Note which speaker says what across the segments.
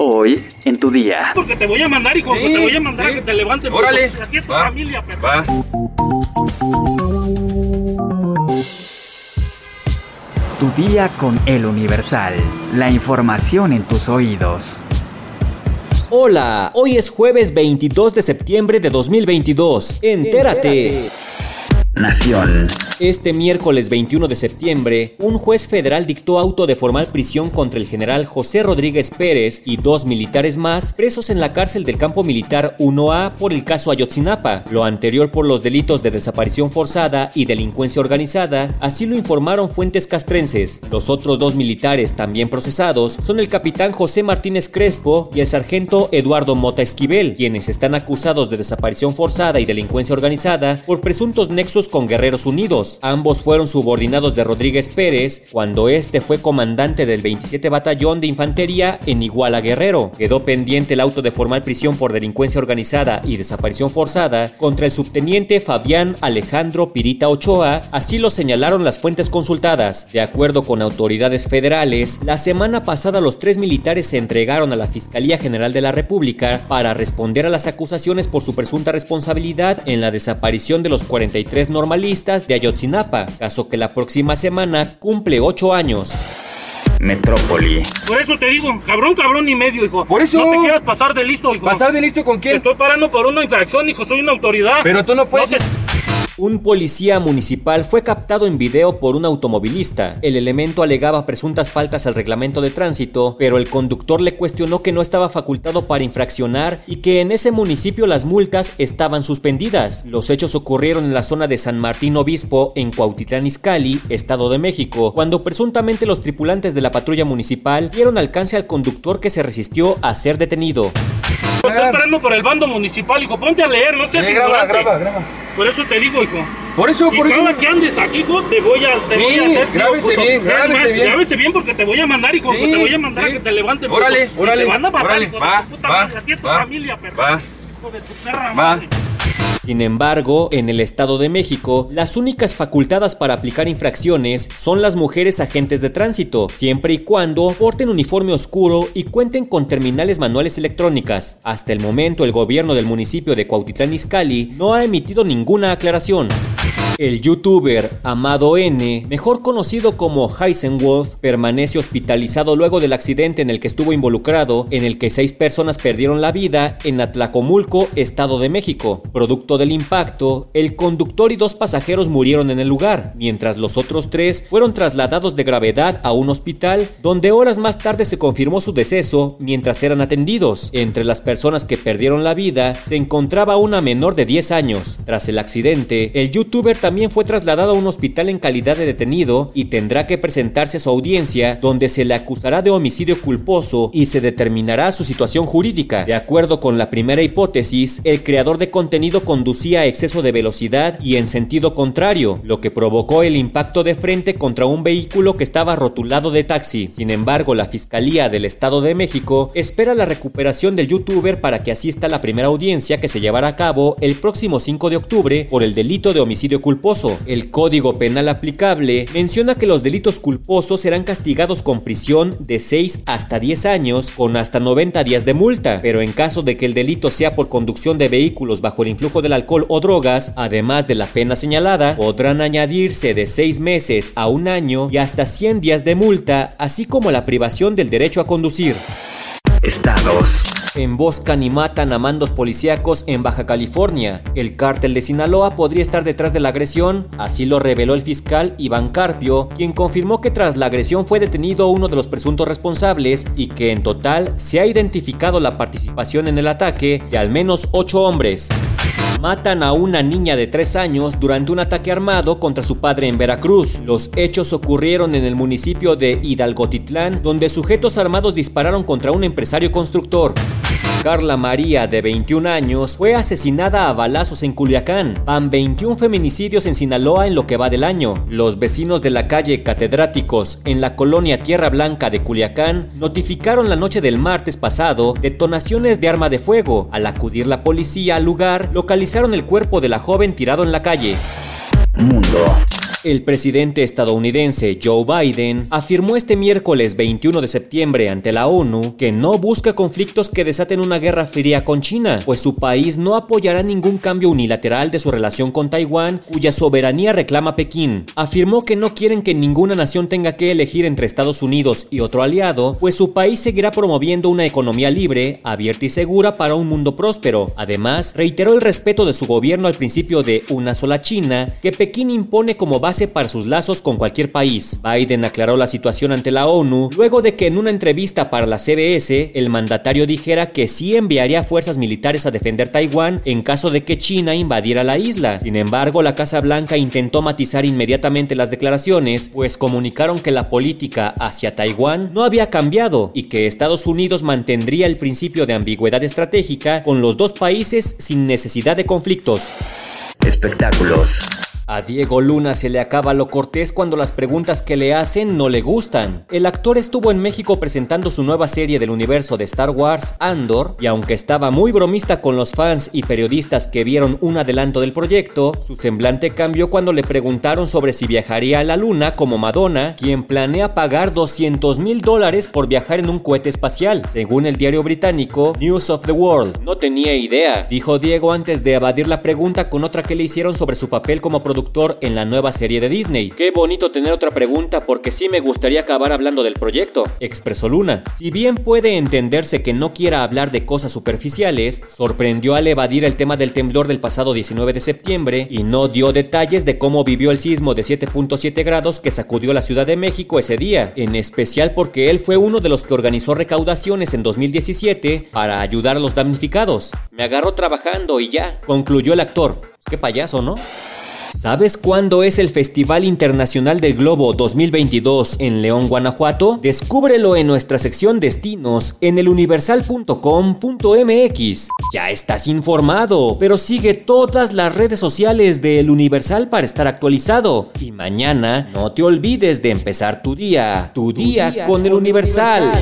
Speaker 1: Hoy en tu día.
Speaker 2: Porque te voy a mandar, hijo,
Speaker 3: Sí,
Speaker 2: te voy a mandar
Speaker 3: sí.
Speaker 2: a que te levantes.
Speaker 3: Órale.
Speaker 2: porque Aquí es tu
Speaker 3: Va.
Speaker 2: familia, perro.
Speaker 3: Va.
Speaker 1: Tu día con el Universal. La información en tus oídos.
Speaker 4: Hola, hoy es jueves 22 de septiembre de 2022. Entérate.
Speaker 1: Nación.
Speaker 4: Este miércoles 21 de septiembre, un juez federal dictó auto de formal prisión contra el general José Rodríguez Pérez y dos militares más presos en la cárcel del campo militar 1A por el caso Ayotzinapa, lo anterior por los delitos de desaparición forzada y delincuencia organizada, así lo informaron fuentes castrenses. Los otros dos militares también procesados son el capitán José Martínez Crespo y el sargento Eduardo Mota Esquivel, quienes están acusados de desaparición forzada y delincuencia organizada por presuntos nexos con Guerreros Unidos. Ambos fueron subordinados de Rodríguez Pérez cuando este fue comandante del 27 Batallón de Infantería en Iguala Guerrero. Quedó pendiente el auto de formal prisión por delincuencia organizada y desaparición forzada contra el subteniente Fabián Alejandro Pirita Ochoa, así lo señalaron las fuentes consultadas. De acuerdo con autoridades federales, la semana pasada los tres militares se entregaron a la Fiscalía General de la República para responder a las acusaciones por su presunta responsabilidad en la desaparición de los 43 normalistas de Ayotzinapa, caso que la próxima semana cumple 8 años.
Speaker 1: Metrópoli.
Speaker 2: Por eso te digo, cabrón, cabrón y medio, hijo.
Speaker 3: Por eso.
Speaker 2: No te quieras pasar de listo, hijo.
Speaker 3: ¿Pasar de listo con
Speaker 2: Te
Speaker 3: quién?
Speaker 2: estoy parando por una infracción, hijo. Soy una autoridad.
Speaker 3: Pero tú no puedes.
Speaker 2: te-
Speaker 4: Un policía municipal fue captado en video por un automovilista. El elemento alegaba presuntas faltas al reglamento de tránsito, pero el conductor le cuestionó que no estaba facultado para infraccionar y que en ese municipio las multas estaban suspendidas. Los hechos ocurrieron en la zona de San Martín Obispo, en Cuautitlán Izcalli, Estado de México, cuando presuntamente los tripulantes de la patrulla municipal dieron alcance al conductor que se resistió a ser detenido.
Speaker 2: Te estoy parando por el bando municipal, hijo. Ponte a leer, no seas
Speaker 3: graba,
Speaker 2: ignorante.
Speaker 3: graba, graba.
Speaker 2: Por eso te digo, hijo.
Speaker 3: Por eso,
Speaker 2: Y
Speaker 3: por eso.
Speaker 2: que andes aquí, hijo, te voy a, te
Speaker 3: Sí,
Speaker 2: voy a hacer.
Speaker 3: grábese bien,
Speaker 2: Es
Speaker 3: grábese bien.
Speaker 2: Grábese bien porque te voy a mandar, hijo.
Speaker 3: Sí,
Speaker 2: te voy a mandar
Speaker 3: sí.
Speaker 2: a que te levantes.
Speaker 3: Órale,
Speaker 2: puto. Y
Speaker 3: órale,
Speaker 2: Te van a bajar,
Speaker 3: órale,
Speaker 2: hijo de
Speaker 3: va,
Speaker 2: tu puta
Speaker 3: va,
Speaker 2: madre. Aquí es tu
Speaker 3: va,
Speaker 2: familia, perro.
Speaker 3: va.
Speaker 2: Hijo de tu perra
Speaker 3: Va.
Speaker 2: madre.
Speaker 4: Sin embargo, en el Estado de México, las únicas facultadas para aplicar infracciones son las mujeres agentes de tránsito, siempre y cuando porten uniforme oscuro y cuenten con terminales manuales electrónicas. Hasta el momento, el gobierno del municipio de Cuautitlán Izcalli no ha emitido ninguna aclaración. El youtuber Amado N, mejor conocido como Heisenwolf, permanece hospitalizado luego del accidente en el que estuvo involucrado, en el que seis personas perdieron la vida en Atlacomulco, Estado de México. Producto del impacto, el conductor y dos pasajeros murieron en el lugar, mientras los otros tres fueron trasladados de gravedad a un hospital, donde horas más tarde se confirmó su deceso mientras eran atendidos. Entre las personas que perdieron la vida se encontraba una menor de 10 años. Tras el accidente, el youtuber también fue trasladado a un hospital en calidad de detenido y tendrá que presentarse a su audiencia donde se le acusará de homicidio culposo y se determinará su situación jurídica. De acuerdo con la primera hipótesis, el creador de contenido conducía a exceso de velocidad y en sentido contrario, lo que provocó el impacto de frente contra un vehículo que estaba rotulado de taxi. Sin embargo, la Fiscalía del Estado de México espera la recuperación del youtuber para que asista a la primera audiencia que se llevará a cabo el próximo 5 de octubre por el delito de homicidio culposo. El Código Penal aplicable menciona que los delitos culposos serán castigados con prisión de 6 hasta 10 años con hasta 90 días de multa, pero en caso de que el delito sea por conducción de vehículos bajo el influjo del alcohol o drogas, además de la pena señalada, podrán añadirse de 6 meses a un año y hasta 100 días de multa, así como la privación del derecho a conducir.
Speaker 1: Estados.
Speaker 4: Emboscan y matan a mandos policíacos en Baja California. El cártel de Sinaloa podría estar detrás de la agresión, así lo reveló el fiscal Iván Carpio, quien confirmó que tras la agresión fue detenido uno de los presuntos responsables y que en total se ha identificado la participación en el ataque de al menos 8 hombres. Matan a una niña de 3 años durante un ataque armado contra su padre en Veracruz. Los hechos ocurrieron en el municipio de Hidalgotitlán, donde sujetos armados dispararon contra un empresario constructor. Carla María, de 21 años, fue asesinada a balazos en Culiacán. Van 21 feminicidios en Sinaloa en lo que va del año. Los vecinos de la calle Catedráticos, en la colonia Tierra Blanca de Culiacán, notificaron la noche del martes pasado detonaciones de arma de fuego. Al acudir la policía al lugar, localizaron el cuerpo de la joven tirado en la calle.
Speaker 1: Mundo.
Speaker 4: El presidente estadounidense Joe Biden afirmó este miércoles 21 de septiembre ante la ONU que no busca conflictos que desaten una guerra fría con China, pues su país no apoyará ningún cambio unilateral de su relación con Taiwán, cuya soberanía reclama Pekín. Afirmó que no quieren que ninguna nación tenga que elegir entre Estados Unidos y otro aliado, pues su país seguirá promoviendo una economía libre, abierta y segura para un mundo próspero. Además, reiteró el respeto de su gobierno al principio de una sola China que Pekín impone como base para sus lazos con cualquier país. Biden aclaró la situación ante la ONU luego de que en una entrevista para la CBS el mandatario dijera que sí enviaría fuerzas militares a defender Taiwán en caso de que China invadiera la isla. Sin embargo, la Casa Blanca intentó matizar inmediatamente las declaraciones, pues comunicaron que la política hacia Taiwán no había cambiado y que Estados Unidos mantendría el principio de ambigüedad estratégica con los dos países sin necesidad de conflictos.
Speaker 1: Espectáculos.
Speaker 4: A Diego Luna se le acaba lo cortés cuando las preguntas que le hacen no le gustan. El actor estuvo en México presentando su nueva serie del universo de Star Wars, Andor, y aunque estaba muy bromista con los fans y periodistas que vieron un adelanto del proyecto, su semblante cambió cuando le preguntaron sobre si viajaría a la Luna como Madonna, quien planea pagar 200 mil dólares por viajar en un cohete espacial, según el diario británico News of the World.
Speaker 3: No tenía idea,
Speaker 4: dijo Diego antes de evadir la pregunta con otra que le hicieron sobre su papel como productor en la nueva serie de Disney.
Speaker 3: Qué bonito tener otra pregunta porque sí me gustaría acabar hablando del proyecto.
Speaker 4: Expresó Luna. Si bien puede entenderse que no quiera hablar de cosas superficiales, sorprendió al evadir el tema del temblor del pasado 19 de septiembre y no dio detalles de cómo vivió el sismo de 7.7 grados que sacudió la Ciudad de México ese día, en especial porque él fue uno de los que organizó recaudaciones en 2017 para ayudar a los damnificados.
Speaker 3: Me agarró trabajando y ya.
Speaker 4: Concluyó el actor. Qué payaso, ¿no? ¿Sabes cuándo es el Festival Internacional del Globo 2022 en León, Guanajuato? Descúbrelo en nuestra sección Destinos en eluniversal.com.mx. Ya estás informado, pero sigue todas las redes sociales de El Universal para estar actualizado. Y mañana no te olvides de empezar tu día, tu, día, con, El Universal.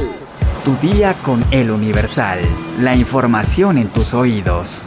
Speaker 1: Tu día con El Universal. La información en tus oídos.